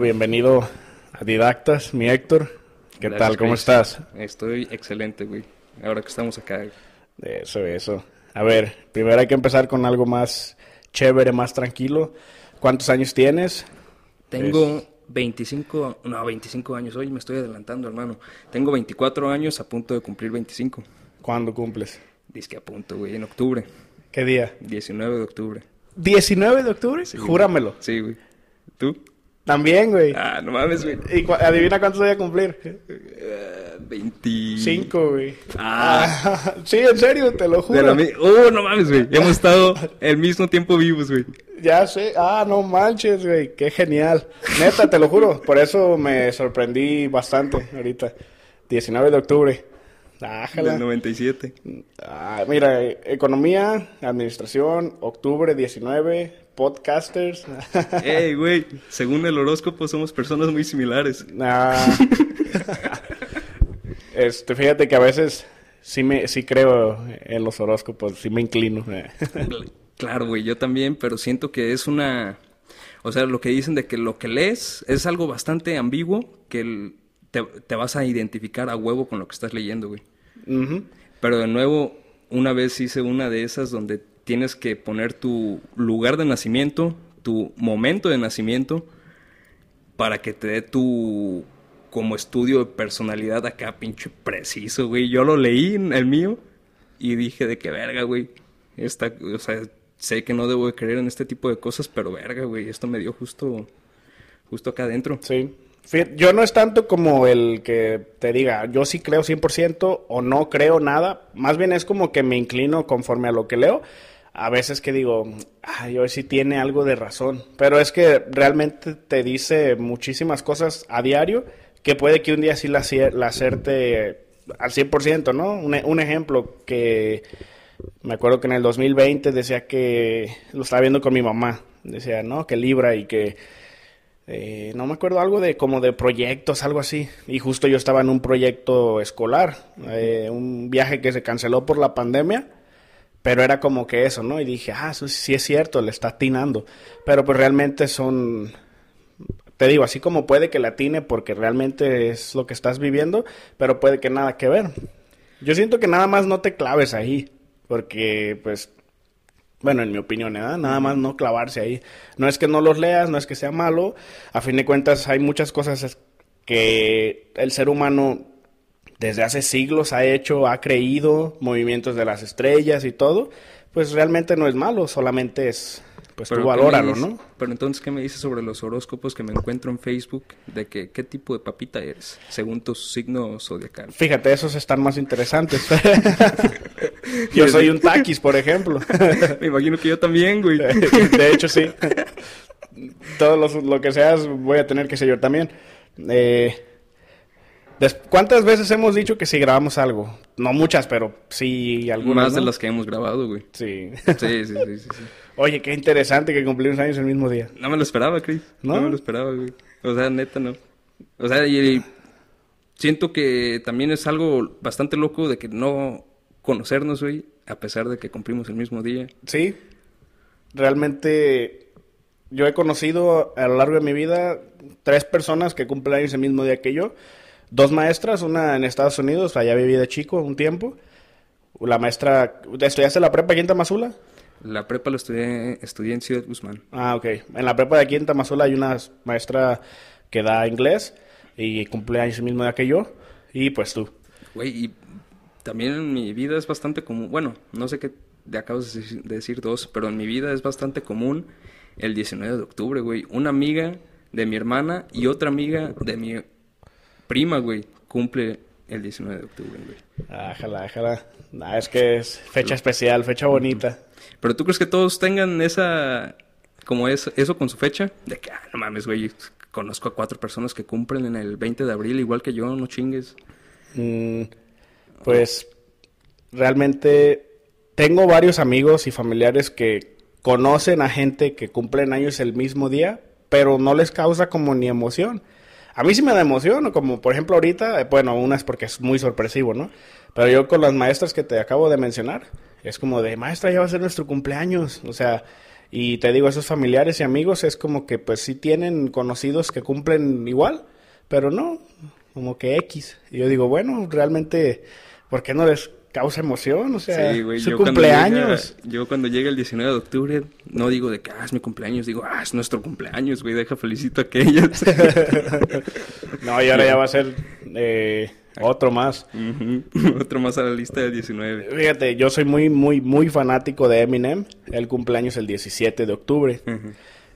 Bienvenido a Didactas, mi Héctor. ¿Qué Gracias, tal? ¿Cómo Chris. estás? Estoy excelente, güey. Ahora que estamos acá. Eso, eso. A ver, primero hay que empezar con algo más chévere, más tranquilo. ¿Cuántos años tienes? Tengo 25, no, 25 años. Hoy me estoy adelantando, hermano. Tengo 24 años a punto de cumplir 25. ¿Cuándo cumples? Dice que a punto, güey, en octubre. ¿Qué día? 19 de octubre. ¿19 de octubre? Sí, güey. Júramelo. Sí, güey. ¿Tú? También, güey. Ah, no mames, güey. ¿Y cu- adivina cuántos voy a cumplir? Eh, 20... Cinco, güey. Ah. sí, en serio, te lo juro. Oh, no mames, güey. Hemos estado el mismo tiempo vivos, güey. Ya sé. Ah, no manches, güey. Qué genial. Neta, te lo juro. Por eso me sorprendí bastante ahorita. 19 de octubre. Ájala. Del 97. Ah, mira, economía, administración, octubre 19, podcasters. Ey, güey. Según el horóscopo, somos personas muy similares. Ah. este, fíjate que a veces sí me sí creo en los horóscopos, sí me inclino. Claro, güey, yo también, pero siento que es una... O sea, lo que dicen de que lo que lees es algo bastante ambiguo, que te, te vas a identificar a huevo con lo que estás leyendo, güey. Pero de nuevo, una vez hice una de esas donde tienes que poner tu lugar de nacimiento, tu momento de nacimiento, para que te dé tu como estudio de personalidad acá, pinche preciso, güey. Yo lo leí en el mío y dije de que verga, güey. Esta, o sea, sé que no debo de creer en este tipo de cosas, pero verga, güey, esto me dio justo, justo acá adentro. Sí. Yo no es tanto como el que te diga, yo sí creo 100% o no creo nada. Más bien es como que me inclino conforme a lo que leo. A veces que digo, ay, hoy sí tiene algo de razón. Pero es que realmente te dice muchísimas cosas a diario que puede que un día sí la, la acerte al 100%, ¿no? Un, e- un ejemplo que me acuerdo que en el 2020 decía que lo estaba viendo con mi mamá. Decía, no, que Libra y que eh, no me acuerdo algo de como de proyectos, algo así. Y justo yo estaba en un proyecto escolar, eh, un viaje que se canceló por la pandemia, pero era como que eso, ¿no? Y dije, ah, eso sí es cierto, le está atinando. Pero pues realmente son, te digo, así como puede que la atine porque realmente es lo que estás viviendo, pero puede que nada que ver. Yo siento que nada más no te claves ahí, porque pues bueno, en mi opinión, ¿eh? nada más no clavarse ahí. No es que no los leas, no es que sea malo. A fin de cuentas, hay muchas cosas que el ser humano desde hace siglos ha hecho, ha creído, movimientos de las estrellas y todo. Pues realmente no es malo, solamente es, pues tú ¿qué me valóralo, dices- ¿no? Pero entonces, ¿qué me dices sobre los horóscopos que me encuentro en Facebook? De que, ¿qué tipo de papita eres? Según tu signo zodiacal. Fíjate, esos están más interesantes. Yo soy un taquis, por ejemplo. me imagino que yo también, güey. De hecho, sí. Todo los- lo que seas voy a tener que ser yo también. Eh, ¿Cuántas veces hemos dicho que si grabamos algo? No muchas, pero sí algunas. Más de ¿no? las que hemos grabado, güey. Sí. Sí, sí, sí, sí, sí. Oye, qué interesante que cumplimos años el mismo día. No me lo esperaba, Chris. ¿No? ¿No? me lo esperaba, güey. O sea, neta, no. O sea, y, y siento que también es algo bastante loco de que no conocernos, güey, a pesar de que cumplimos el mismo día. Sí. Realmente yo he conocido a lo largo de mi vida tres personas que cumplen años el mismo día que yo. Dos maestras, una en Estados Unidos, allá viví de chico un tiempo. La maestra, ¿estudiaste la prepa aquí en Tamazula? La prepa lo estudié, estudié en Ciudad Guzmán. Ah, ok. En la prepa de aquí en Tamazula hay una maestra que da inglés y cumple años el mismo día que yo. Y pues tú. Güey, y también en mi vida es bastante común, bueno, no sé qué te acabas de de decir dos, pero en mi vida es bastante común el 19 de octubre, güey. Una amiga de mi hermana y otra amiga de mi prima, güey, cumple el 19 de octubre, güey. Ájala, ájala. Nah, es que es fecha especial, fecha bonita. Pero tú crees que todos tengan esa, como es, eso con su fecha? De que, ah, no mames, güey, conozco a cuatro personas que cumplen en el 20 de abril, igual que yo, no chingues. Mm, pues realmente tengo varios amigos y familiares que conocen a gente que cumplen años el mismo día, pero no les causa como ni emoción. A mí sí me da emoción, como por ejemplo ahorita, eh, bueno, una es porque es muy sorpresivo, ¿no? Pero yo con las maestras que te acabo de mencionar, es como de, maestra, ya va a ser nuestro cumpleaños. O sea, Y te digo, esos familiares y amigos es como que pues sí tienen conocidos que cumplen igual, pero no, como que X. Y yo digo, bueno, realmente, ¿por qué no les causa emoción? O sea, Sí, su yo cuando cumpleaños. llega- yo cuando llega el 19 de octubre, no digo de que ah, es mi cumpleaños, digo, ah, es nuestro cumpleaños, güey, deja felicito a aquellos. No, y ahora ya va a ser eh, otro más. Otro más a la lista del 19. Fíjate, yo soy muy, muy, muy fanático de Eminem. El cumpleaños el 17 de octubre.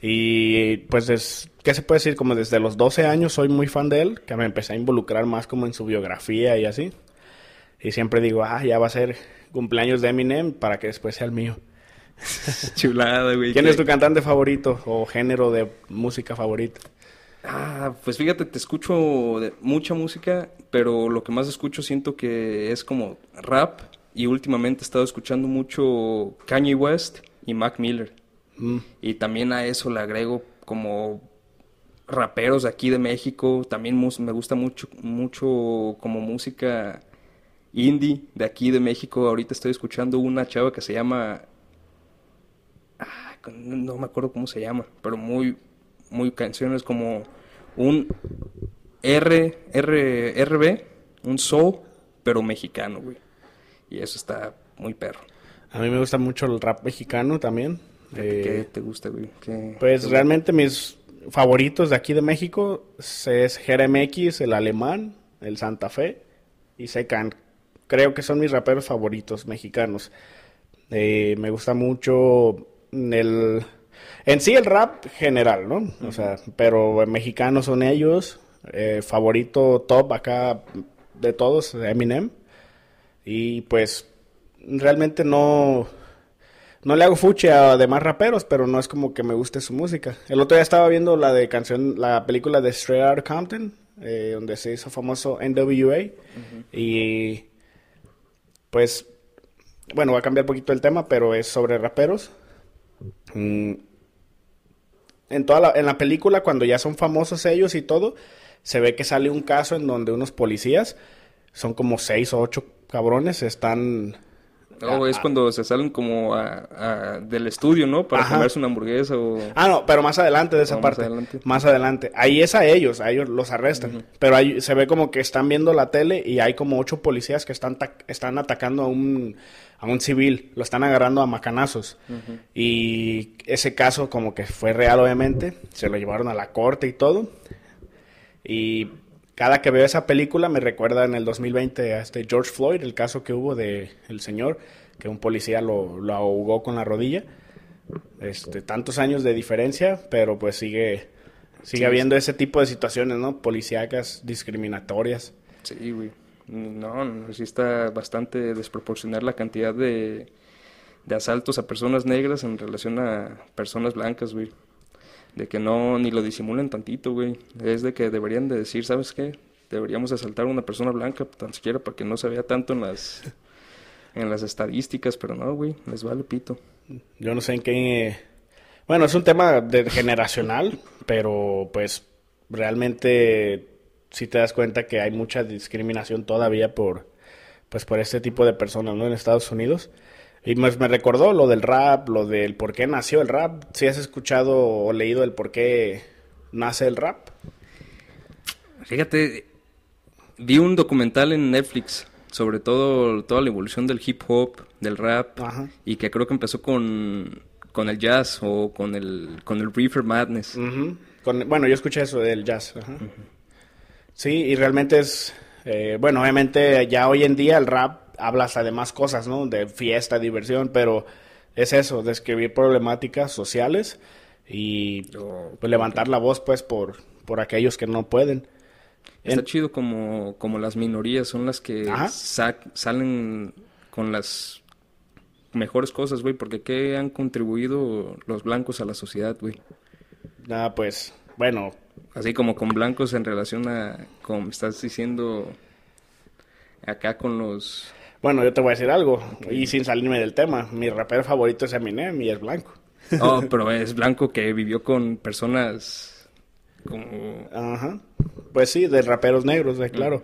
Y pues, es, ¿qué se puede decir? Como desde los 12 años soy muy fan de él, que me empecé a involucrar más como en su biografía y así. Y siempre digo, ah, ya va a ser cumpleaños de Eminem para que después sea el mío. Chulada, güey. ¿Quién que- es tu cantante favorito o género de música favorito? Ah, pues fíjate, te escucho de mucha música, pero lo que más escucho siento que es como rap y últimamente he estado escuchando mucho Kanye West y Mac Miller. Mm, Y también a eso le agrego como raperos de aquí de México. También me gusta mucho, mucho como música indie de aquí de México. Ahorita estoy escuchando una chava que se llama... ah, no me acuerdo cómo se llama, pero muy, muy canciones como un R, R, RB, un soul, pero mexicano, güey. Y eso está muy perro. A mí me gusta mucho el rap mexicano también. Eh, ¿Qué te gusta, güey? ¿Qué- Pues qué- realmente mis favoritos de aquí de México es GRMX, el Alemán, el Santa Fe y Secan. Creo que son mis raperos favoritos mexicanos. Eh, me gusta mucho el... En sí el rap general, ¿no? O sea, pero mexicanos son ellos. Eh, favorito top acá de todos, Eminem. Y pues realmente no... No le hago fuche a demás raperos, pero no es como que me guste su música. El otro día estaba viendo la de canción, la película de Straight Outta Compton, eh, donde se hizo famoso NWA. Y pues, bueno, va a cambiar un poquito el tema, pero es sobre raperos. Mm, en toda la, en la película, cuando ya son famosos ellos y todo, se ve que sale un caso en donde unos policías, son como seis o ocho cabrones, están... Es cuando se salen como a- a- del estudio, ¿no? Para Ajá. comerse una hamburguesa o... Ah, no, pero más adelante de esa más parte. adelante. Más adelante. Ahí es a ellos, a ellos los arrestan. Pero ahí se ve como que están viendo la tele y hay como ocho policías que están, están atacando a un, a un civil. Lo están agarrando a macanazos. Y ese caso como que fue real, obviamente. Se lo llevaron a la corte y todo. Y cada que veo esa película me recuerda en el 2020 a este George Floyd, el caso que hubo de el señor, que un policía lo, lo ahogó con la rodilla. Este, tantos años de diferencia, pero pues sigue, sigue Sí, habiendo ese tipo de situaciones, ¿no? Policíacas, discriminatorias. Sí, güey. No, no, sí está bastante desproporcional la cantidad de, de asaltos a personas negras en relación a personas blancas, güey. De que no, ni lo disimulen tantito, güey. Es de que deberían de decir, ¿sabes qué? Deberíamos asaltar a una persona blanca, tan siquiera para que no se vea tanto en las, en las estadísticas, pero no, güey, les vale pito. Yo no sé en qué... Bueno, es un tema de generacional, pero pues realmente si te das cuenta que hay mucha discriminación todavía por pues por este tipo de personas, ¿no? En Estados Unidos. Y pues me recordó lo del rap, lo del por qué nació el rap. Si has escuchado o leído el por qué nace el rap. Fíjate, vi un documental en Netflix sobre todo toda la evolución del hip hop, del rap, Ajá. y que creo que empezó con, con el jazz o con el, con el Reefer Madness. Con- bueno, yo escuché eso del jazz. ajá. Sí, y realmente es, eh, bueno, obviamente ya hoy en día el rap habla hasta de más cosas, ¿no? De fiesta, diversión, pero es eso, de escribir problemáticas sociales y O- pues, levantar la voz, pues, por, por aquellos que no pueden. Está En- chido como, como las minorías son las que salen con las mejores cosas, güey, porque ¿qué han contribuido los blancos a la sociedad, güey? Nada, pues, bueno, Así como con blancos en relación a, como me estás diciendo, acá con los... bueno, yo te voy a decir algo, y sin salirme del tema, mi rapero favorito es Eminem y es blanco. Oh, pero es blanco que vivió con personas como... Ajá. Pues sí, de raperos negros, de claro.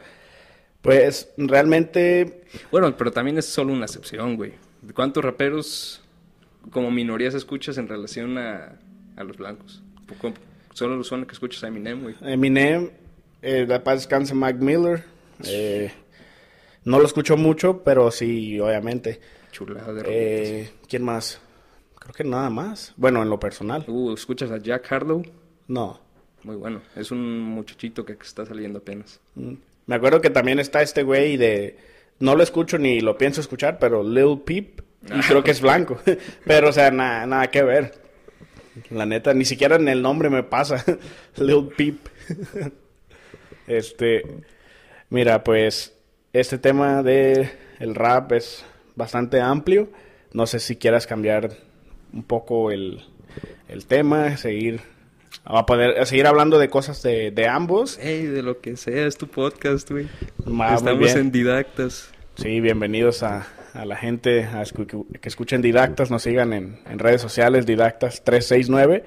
Pues realmente, Bueno, pero también es solo una excepción, güey. ¿Cuántos raperos como minorías escuchas en relación a, a los blancos? Solo son que escuchas a Eminem, güey. Eminem, eh, la paz descanse Mac Miller. eh, no lo escucho mucho, pero sí, obviamente. Chulada de Eh, ¿Quién más? Creo que nada más. Bueno, en lo personal. Uh, ¿escuchas a Jack Harlow? No. Muy bueno. Es un muchachito que está saliendo apenas. Mm. Me acuerdo que también está este güey de... No lo escucho ni lo pienso escuchar, pero Lil Peep. Y creo que es blanco. pero, o sea, na- nada que ver. La neta, ni siquiera en el nombre me pasa. Lil Peep. este... Mira, pues... Este tema de el rap es bastante amplio. No sé si quieras cambiar un poco el, el tema, seguir... A poder a seguir hablando de cosas de, de ambos. Ey, de lo que sea, es tu podcast, güey. Ah, Estamos en Didactas. Sí, bienvenidos a, a la gente a escu- que escuchen Didactas, nos sigan en, en redes sociales, Didactas369.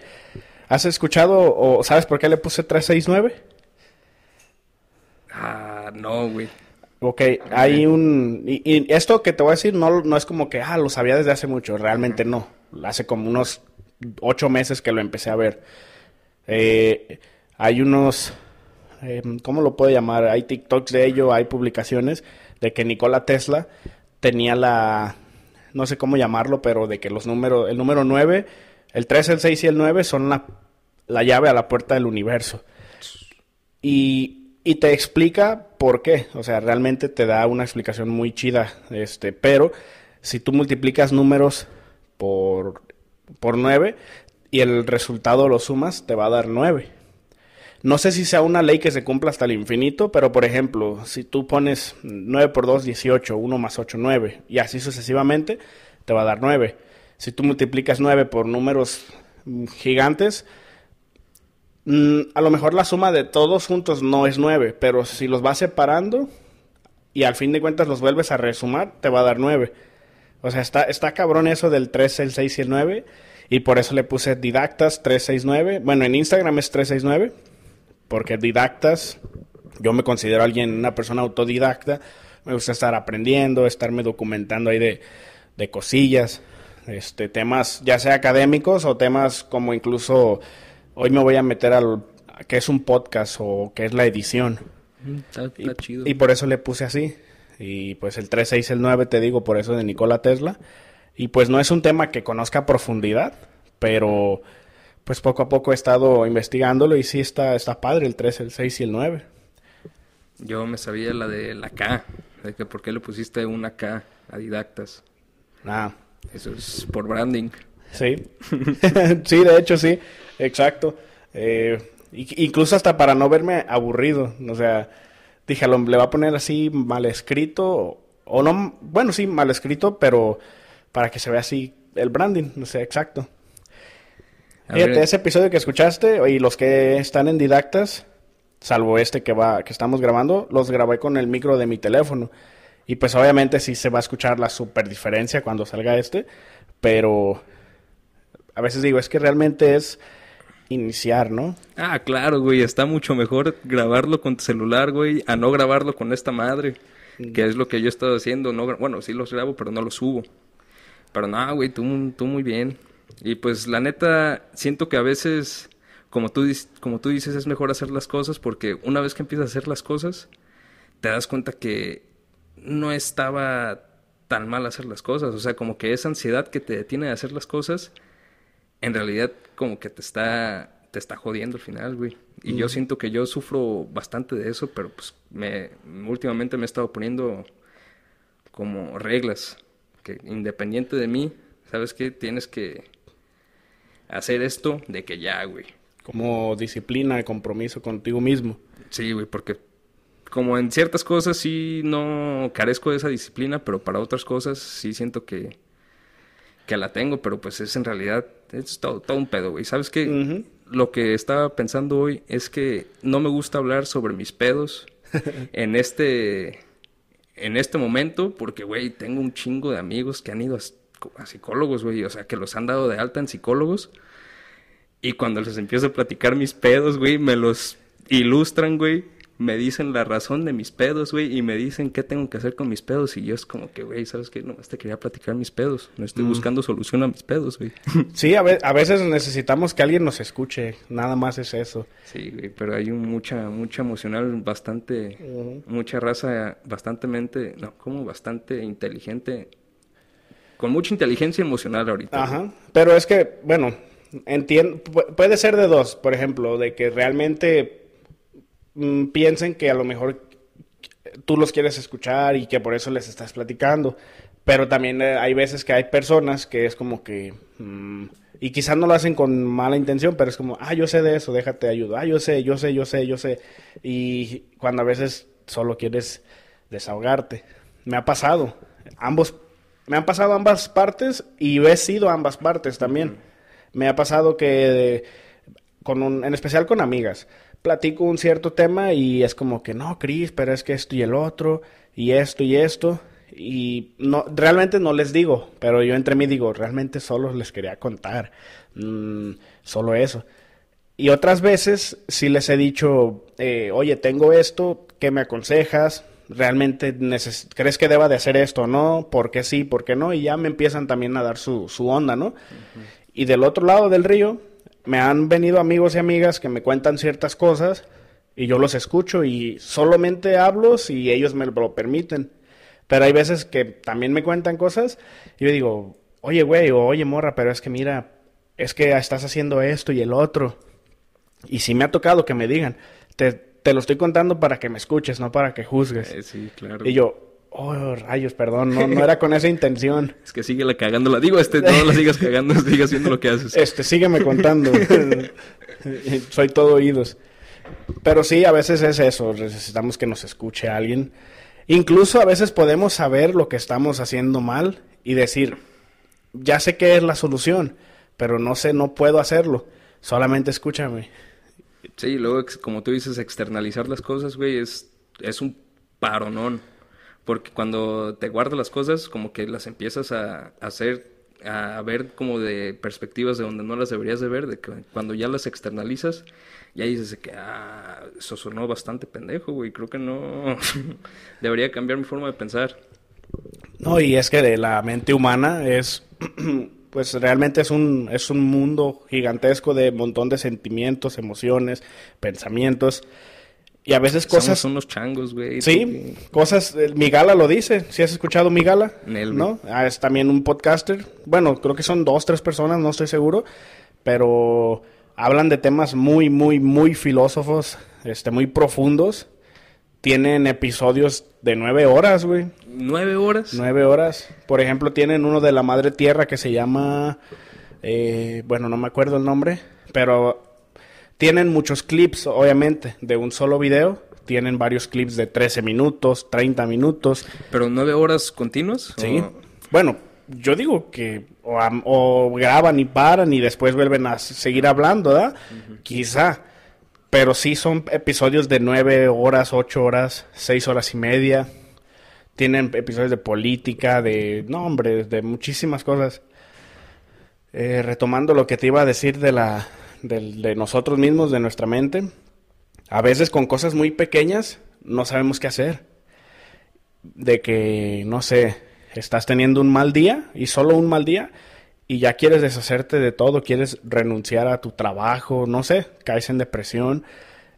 ¿Has escuchado o sabes por qué le puse 369? Ah, no, güey. Ok, hay un... Y, y esto que te voy a decir no, no es como que, ah, lo sabía desde hace mucho, realmente no. Hace como unos ocho meses que lo empecé a ver. Eh, hay unos... eh, ¿Cómo lo puedo llamar? Hay TikToks de ello, hay publicaciones de que Nikola Tesla tenía la... No sé cómo llamarlo, pero de que los números... El número 9, el 3, el 6 y el 9 son la, la llave a la puerta del universo. Y, y te explica por qué. O sea, realmente te da una explicación muy chida. Este, pero si tú multiplicas números por, por 9 y el resultado lo sumas, te va a dar 9. No sé si sea una ley que se cumpla hasta el infinito, pero por ejemplo, si tú pones 9 por 2, 18, 1 más 8, 9, y así sucesivamente, te va a dar 9. Si tú multiplicas 9 por números mm, gigantes, Mm, a lo mejor la suma de todos juntos no es 9, pero si los vas separando y al fin de cuentas los vuelves a resumar, te va a dar 9. O sea, está, está cabrón eso del 3, el 6 y el 9. Y por eso le puse Didactas 369. Bueno, en Instagram es 369. Porque Didactas, yo me considero alguien, una persona autodidacta. Me gusta estar aprendiendo, estarme documentando ahí de, de cosillas. Este, temas ya sea académicos o temas como incluso hoy me voy a meter al que es un podcast o que es la edición. Mm, Está, está Y, chido. y por eso le puse así. Y pues el 3, 6, el 9, te digo, por eso de Nikola Tesla. Y pues no es un tema que conozca a profundidad, pero pues poco a poco he estado investigándolo y sí está, está padre el 3, el 6 y el 9. Yo me sabía la de la K. De que por qué le pusiste una K a Didactas. Ah, Eso es por branding. Sí. sí, de hecho sí, exacto. Eh, incluso hasta para no verme aburrido, o sea, dije, "Lo- le va a poner así mal escrito, o, no, bueno, sí, mal escrito, pero para que se vea así el branding, o sea, exacto. Fíjate, ese episodio que escuchaste y los que están en Didactas, salvo este que va, que estamos grabando, los grabé con el micro de mi teléfono. Y pues obviamente sí se va a escuchar la super diferencia cuando salga este, pero a veces digo, es que realmente es iniciar, ¿no? Ah, claro, güey. Está mucho mejor grabarlo con tu celular, güey, a no grabarlo con esta madre. Que es lo que yo he estado haciendo. No, bueno, sí los grabo, pero no los subo. Pero no, güey, tú, tú muy bien. Y pues la neta, siento que a veces, como tú, como tú dices, es mejor hacer las cosas porque una vez que empiezas a hacer las cosas, te das cuenta que no estaba tan mal hacer las cosas. O sea, como que esa ansiedad que te detiene de hacer las cosas, en realidad como que te está, te está jodiendo al final, güey. Y yo siento que yo sufro bastante de eso, pero pues me, últimamente me he estado poniendo como reglas, que independiente de mí, ¿sabes qué? Tienes que hacer esto de que ya, güey. Como disciplina, compromiso contigo mismo. Sí, güey, porque como en ciertas cosas sí no carezco de esa disciplina, pero para otras cosas sí siento que, que la tengo, pero pues es en realidad, es todo, todo un pedo, güey. ¿Sabes qué? Lo que estaba pensando hoy es que no me gusta hablar sobre mis pedos en este, en este momento, porque, güey, tengo un chingo de amigos que han ido a, a psicólogos, güey, o sea, que los han dado de alta en psicólogos. Y cuando les empiezo a platicar mis pedos, güey, me los ilustran, güey. Me dicen la razón de mis pedos, güey, y me dicen qué tengo que hacer con mis pedos. Y yo es como que, güey, ¿sabes qué? No, te quería platicar mis pedos. No estoy buscando solución a mis pedos, güey. Sí, a, a, veces necesitamos que alguien nos escuche. Nada más es eso. Sí, güey, pero hay un, mucha, mucha emocional, bastante, mucha raza, bastante mente, no, como bastante inteligente. Con mucha inteligencia emocional ahorita. Ajá. Pero es que, bueno, entiendo, puede ser de dos, por ejemplo, de que realmente Mm, piensen que a lo mejor tú los quieres escuchar y que por eso les estás platicando. Pero también eh, hay veces que hay personas que es como que... Mm, y quizás no lo hacen con mala intención, pero es como, ah, yo sé de eso, déjate ayudar. Ah, yo sé, yo sé, yo sé, yo sé. Y cuando a veces solo quieres desahogarte. Me ha pasado. Ambos, me han pasado ambas partes y he sido ambas partes también. Me ha pasado que, con un, en especial con amigas, platico un cierto tema y es como que no, Cris, pero es que esto y el otro, y esto y esto. Y no, realmente no les digo, pero yo entre mí digo, realmente solo les quería contar. Mm, solo eso. Y otras veces sí les he dicho, eh, oye, tengo esto, ¿qué me aconsejas? ¿Realmente crees que deba de hacer esto o no? ¿Por qué sí? ¿Por qué no? Y ya me empiezan también a dar su, su onda, ¿no? Y del otro lado del río, me han venido amigos y amigas que me cuentan ciertas cosas y yo los escucho y solamente hablo si ellos me lo permiten. Pero hay veces que también me cuentan cosas y yo digo, oye, güey, o oye, morra, pero es que mira, es que estás haciendo esto y el otro. Y si me ha tocado que me digan, te, te lo estoy contando para que me escuches, no para que juzgues. Eh, sí, claro. Y yo, Oh, rayos, perdón, no, no era con esa intención. Es que síguela cagándola. Digo, este, no la sigas cagando, sigue haciendo lo que haces. Este, sígueme contando. Soy todo oídos. Pero sí, a veces es eso, necesitamos que nos escuche alguien. Incluso a veces podemos saber lo que estamos haciendo mal y decir, ya sé qué es la solución, pero no sé, no puedo hacerlo. Solamente escúchame. Sí, luego, como tú dices, externalizar las cosas, güey, es, es un paronón porque cuando te guardas las cosas, como que las empiezas a, hacer, a ver como de perspectivas de donde no las deberías de ver, de que cuando ya las externalizas, ya dices que, ah, eso sonó bastante pendejo, güey, creo que no, debería cambiar mi forma de pensar. No, y es que de la mente humana es, pues realmente es un, es un mundo gigantesco de montón de sentimientos, emociones, pensamientos. Y a veces cosas... Son unos changos, güey. Sí, cosas... Eh, mi gala lo dice. Si has escuchado mi gala, ¿no? Ah, es también un podcaster. Bueno, creo que son dos, tres personas, no estoy seguro. Pero hablan de temas muy, muy, muy filósofos, este, muy profundos. Tienen episodios de nueve horas, güey. ¿Nueve horas? Nueve horas. Por ejemplo, tienen uno de la Madre Tierra que se llama... Eh, bueno, no me acuerdo el nombre, pero tienen muchos clips, obviamente, de un solo video. Tienen varios clips de 13 minutos, 30 minutos. ¿Pero nueve horas continuas? Sí. Bueno, yo digo que o, graban y paran y después vuelven a seguir hablando, ¿verdad? Quizá. Pero sí son episodios de nueve horas, ocho horas, seis horas y media. Tienen episodios de política, de... No, hombre, de muchísimas cosas. Eh, retomando lo que te iba a decir de la, de, nosotros mismos, de nuestra mente. A veces con cosas muy pequeñas no sabemos qué hacer. De que, no sé, estás teniendo un mal día y solo un mal día y ya quieres deshacerte de todo, quieres renunciar a tu trabajo, no sé, caes en depresión.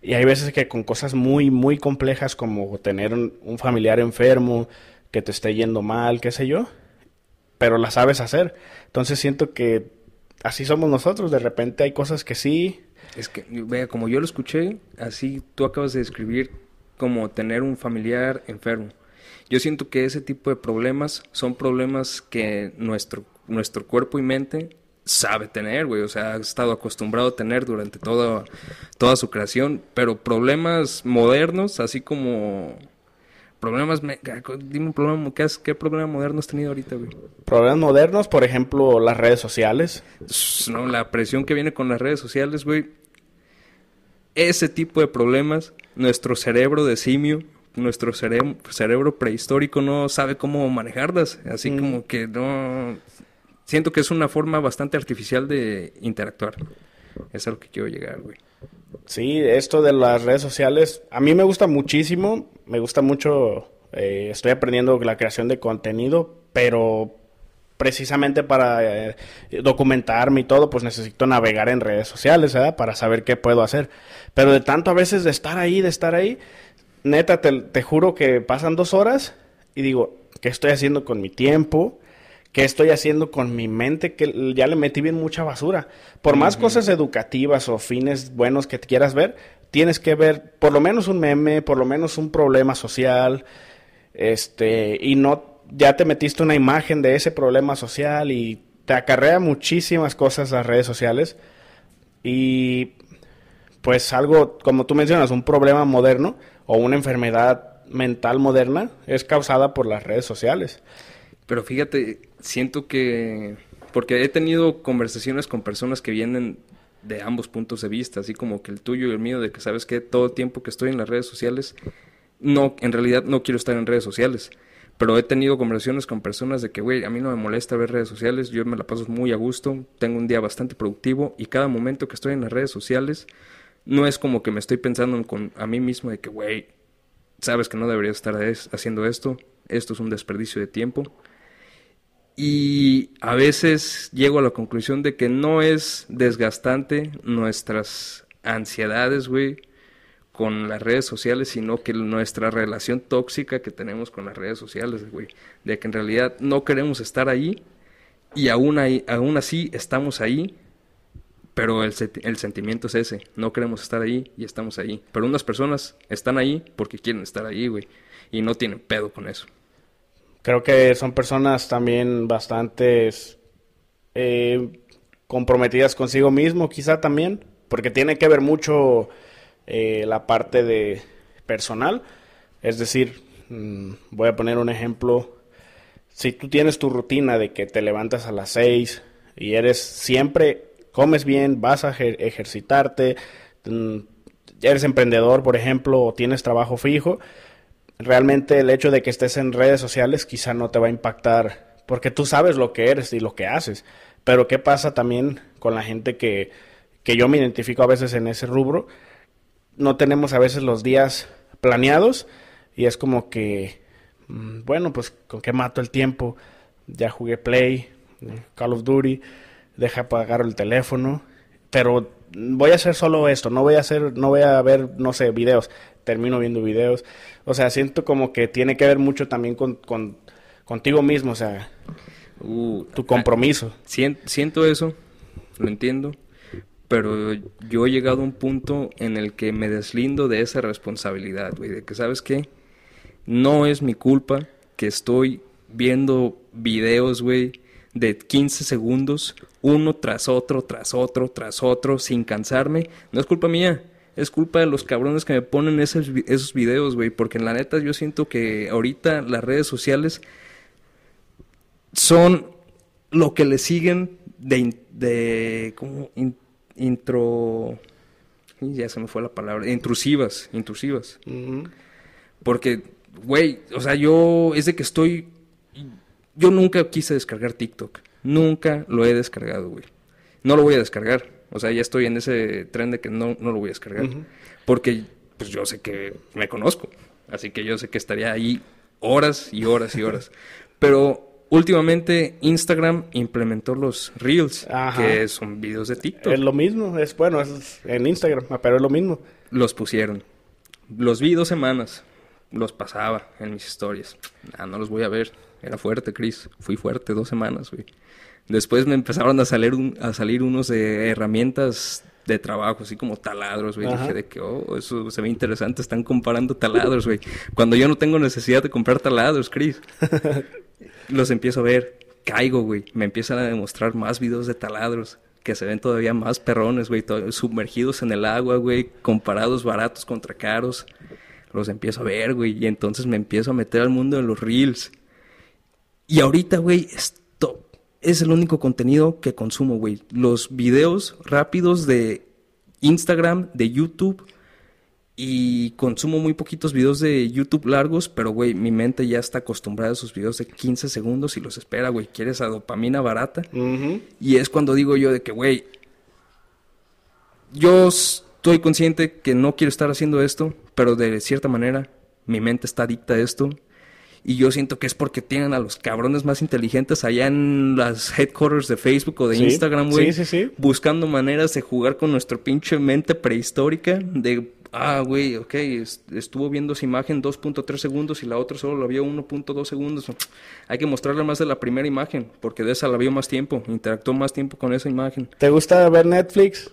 Y hay veces que con cosas muy, muy complejas como tener un, familiar enfermo, que te esté yendo mal, qué sé yo, pero la sabes hacer. Entonces siento que así somos nosotros, de repente hay cosas que sí. Es que, vea, como yo lo escuché, así tú acabas de describir como tener un familiar enfermo. Yo siento que ese tipo de problemas son problemas que nuestro, nuestro cuerpo y mente sabe tener, güey. O sea, ha estado acostumbrado a tener durante toda, toda su creación. Pero problemas modernos, así como Problemas, dime un problema, ¿qué, ¿qué problema moderno has tenido ahorita, güey? Problemas modernos, por ejemplo, las redes sociales. No, la presión que viene con las redes sociales, güey. Ese tipo de problemas, nuestro cerebro de simio, nuestro cerebro prehistórico no sabe cómo manejarlas. Así mm. como que no... Siento que es una forma bastante artificial de interactuar. Es a lo que quiero llegar, güey. Sí, esto de las redes sociales, a mí me gusta muchísimo, me gusta mucho, eh, estoy aprendiendo la creación de contenido, pero precisamente para eh, documentarme y todo, pues necesito navegar en redes sociales, ¿verdad? Para saber qué puedo hacer. Pero de tanto a veces de estar ahí, de estar ahí, neta, te, te juro que pasan dos horas y digo, ¿qué estoy haciendo con mi tiempo? ¿Qué estoy haciendo con mi mente? Que ya le metí bien mucha basura. Por más cosas educativas o fines buenos que quieras ver, tienes que ver por lo menos un meme, por lo menos un problema social, este, y no ya te metiste una imagen de ese problema social y te acarrea muchísimas cosas las redes sociales y pues algo, como tú mencionas, un problema moderno o una enfermedad mental moderna es causada por las redes sociales. Pero fíjate, siento que, porque he tenido conversaciones con personas que vienen de ambos puntos de vista, así como que el tuyo y el mío, de que sabes que todo el tiempo que estoy en las redes sociales, no, en realidad no quiero estar en redes sociales. Pero he tenido conversaciones con personas de que, güey, a mí no me molesta ver redes sociales, yo me la paso muy a gusto, tengo un día bastante productivo y cada momento que estoy en las redes sociales no es como que me estoy pensando con, a mí mismo de que, güey, sabes que no debería estar haciendo esto, esto es un desperdicio de tiempo. Y a veces llego a la conclusión de que no es desgastante nuestras ansiedades, güey, con las redes sociales, sino que nuestra relación tóxica que tenemos con las redes sociales, güey, de que en realidad no queremos estar ahí y aún, ahí, aún así estamos ahí, pero el, sentimiento es ese, no queremos estar ahí y estamos ahí. Pero unas personas están ahí porque quieren estar ahí, güey, y no tienen pedo con eso. Creo que son personas también bastante eh, comprometidas consigo mismo, quizá también, porque tiene que ver mucho eh, la parte de personal. Es decir, mm, voy a poner un ejemplo. Si tú tienes tu rutina de que te levantas a las 6 y eres siempre, comes bien, vas a ejercitarte, mm, eres emprendedor, por ejemplo, o tienes trabajo fijo, realmente el hecho de que estés en redes sociales quizá no te va a impactar porque tú sabes lo que eres y lo que haces. Pero ¿qué pasa también con la gente que, que yo me identifico a veces en ese rubro? no tenemos a veces los días planeados y es como que, mm, bueno, pues con qué mato el tiempo, ya jugué Play, Call of Duty, deja apagar el teléfono, pero voy a hacer solo esto, no voy a hacer, no voy a ver, no sé, videos, termino viendo videos, o sea, siento como que tiene que ver mucho también con, contigo mismo, o sea, uh, tu compromiso. Siento eso, lo entiendo, pero yo he llegado a un punto en el que me deslindo de esa responsabilidad, güey, de que, ¿sabes qué? No es mi culpa que estoy viendo videos, güey, de 15 segundos, uno tras otro, tras otro, tras otro, sin cansarme. No es culpa mía, es culpa de los cabrones que me ponen esos, esos videos, güey, porque en la neta yo siento que ahorita las redes sociales son lo que le siguen de, de ¿cómo? intro... Ya se me fue la palabra. Intrusivas, intrusivas. Porque, güey, o sea, yo es de que estoy... Yo nunca quise descargar TikTok. Nunca lo he descargado, güey. No lo voy a descargar. O sea, ya estoy en ese tren de que no, no lo voy a descargar. Porque, pues yo sé que me conozco. Así que yo sé que estaría ahí horas y horas y horas. Pero Últimamente Instagram implementó los Reels, que son videos de TikTok. Es lo mismo, es bueno, es en Instagram, pero es lo mismo. Los pusieron. Los vi dos semanas, los pasaba en mis historias. Ah, no los voy a ver. Era fuerte, Chris. Fui fuerte dos semanas, güey. Después me empezaron a salir, a salir unos de herramientas de trabajo, así como taladros, güey. Dije de que, oh, eso se ve interesante. Están comparando taladros, güey. Cuando yo no tengo necesidad de comprar taladros, Chris. los empiezo a ver, caigo, güey. Me empiezan a demostrar más videos de taladros que se ven todavía más perrones, güey, sumergidos en el agua, güey, comparados baratos contra caros. Los empiezo a ver, güey, y entonces me empiezo a meter al mundo de los reels. Y ahorita, güey, esto es el único contenido que consumo, güey. Los videos rápidos de Instagram, de YouTube y consumo muy poquitos videos de YouTube largos, pero, güey, mi mente ya está acostumbrada a esos videos de 15 segundos y los espera, güey. Quieres a dopamina barata. Y es cuando digo yo de que, güey, yo estoy consciente que no quiero estar haciendo esto, pero de cierta manera mi mente está adicta a esto. Y yo siento que es porque tienen a los cabrones más inteligentes allá en las headquarters de Facebook o de Sí, Instagram, güey. sí, sí, sí. Buscando maneras de jugar con nuestra pinche mente prehistórica. De, ah, güey, ok, es- estuvo viendo esa imagen 2.3 segundos y la otra solo la vio 1.2 segundos. Hay que mostrarle más de la primera imagen, porque de esa la vio más tiempo, interactuó más tiempo con esa imagen. ¿Te gusta ver Netflix?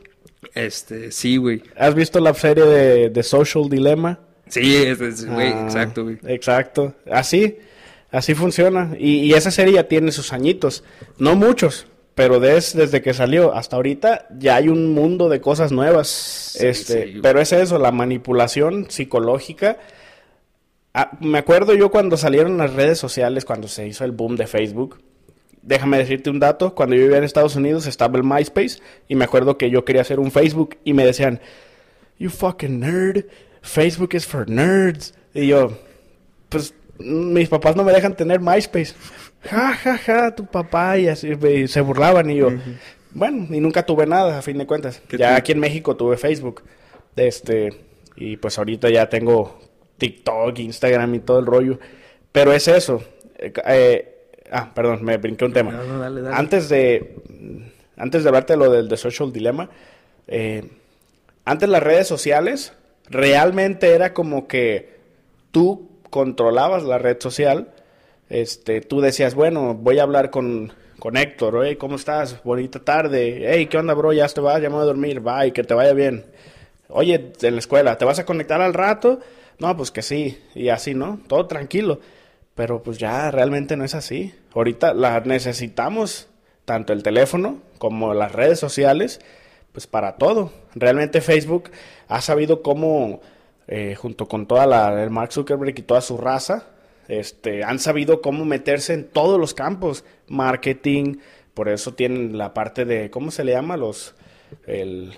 Este, sí, güey. ¿Has visto la serie de, de Social Dilemma? Sí, es, es- güey, Ah, exacto, güey. Exacto. Así, así funciona. Y, y esa serie ya tiene sus añitos. No muchos, pero des- desde que salió hasta ahorita ya hay un mundo de cosas nuevas. este, sí. Pero es eso, la manipulación psicológica. Ah, me acuerdo yo cuando salieron las redes sociales, cuando se hizo el boom de Facebook. Déjame decirte un dato, cuando yo vivía en Estados Unidos estaba el MySpace y me acuerdo que yo quería hacer un Facebook y me decían, You fucking nerd. Facebook is for nerds. Y yo, pues mis papás no me dejan tener MySpace. Ja, ja, ja, tu papá. Y así y se burlaban. Y yo, bueno, y nunca tuve nada, a fin de cuentas. ¿Qué Ya aquí en México tuve Facebook. Este, y pues ahorita ya tengo TikTok, Instagram y todo el rollo. Pero es eso. Eh, eh, ah, perdón, me brinqué un tema. No, no, dale, dale. Antes de antes de hablarte de lo del The Social Dilemma, eh, antes las redes sociales realmente era como que tú controlabas la red social. Este, tú decías, bueno, voy a hablar con, con Héctor, hey, ¿cómo estás? Bonita tarde. Hey, ¿qué onda, bro? Ya te vas, ya me voy a dormir, bye, que te vaya bien. Oye, en la escuela, ¿te vas a conectar al rato? No, pues que sí, y así, ¿no? Todo tranquilo. Pero pues ya realmente no es así. Ahorita la necesitamos, tanto el teléfono como las redes sociales, pues para todo. Realmente Facebook ha sabido cómo, eh, junto con toda la, el Mark Zuckerberg y toda su raza, este, han sabido cómo meterse en todos los campos, marketing, por eso tienen la parte de, ¿cómo se le llama? Los, el,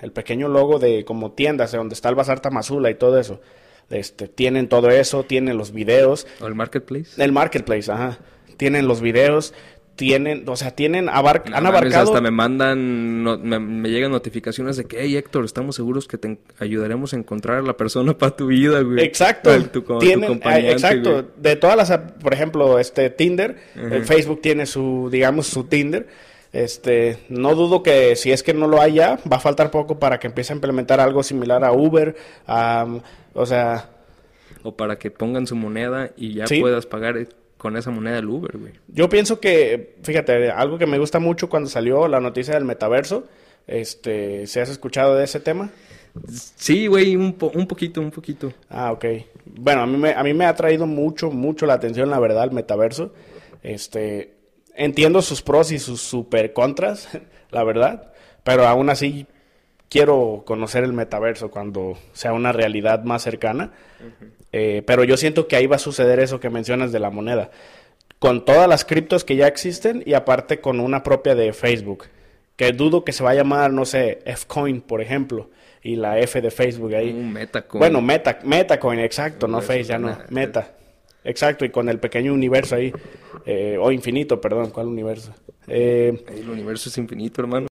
el pequeño logo de como tiendas, de donde está el Bazar Tamazula y todo eso. Este, tienen todo eso, tienen los videos, ¿O el marketplace? el marketplace, ajá. Tienen los videos, tienen, o sea, tienen abar No han abarcado hasta me mandan, no- me, me llegan notificaciones de que, hey Héctor, estamos seguros que te ayudaremos a encontrar a la persona para tu vida, güey. Exacto. Tu, tu Tienen, eh, exacto. güey. De todas las, por ejemplo, este Tinder, el Facebook tiene su, digamos, su Tinder. Este, no dudo que si es que no lo hay ya, va a faltar poco para que empiece a implementar algo similar a Uber, a, o sea, O para que pongan su moneda y ya Sí. puedas pagar eh, con esa moneda el Uber, güey. Yo pienso que, fíjate, algo que me gusta mucho cuando salió la noticia del metaverso, este, ¿se has escuchado de ese tema? Sí, güey, un, po- un poquito, un poquito. Ah, ok. Bueno, a mí, me, a mí me ha traído mucho, mucho la atención, la verdad, el metaverso. Este, entiendo sus pros y sus super contras, la verdad, pero aún así quiero conocer el metaverso cuando sea una realidad más cercana. Eh, pero yo siento que ahí va a suceder eso que mencionas de la moneda. Con todas las criptos que ya existen y aparte con una propia de Facebook. Que dudo que se va a llamar, no sé, Fcoin, por ejemplo. Y la F de Facebook ahí. Un Metacoin. Bueno, Meta, Metacoin, exacto, no Face, ya no, Meta. Exacto, y con el pequeño universo ahí, eh, o infinito, perdón, ¿cuál universo? Eh, El universo es infinito, hermano.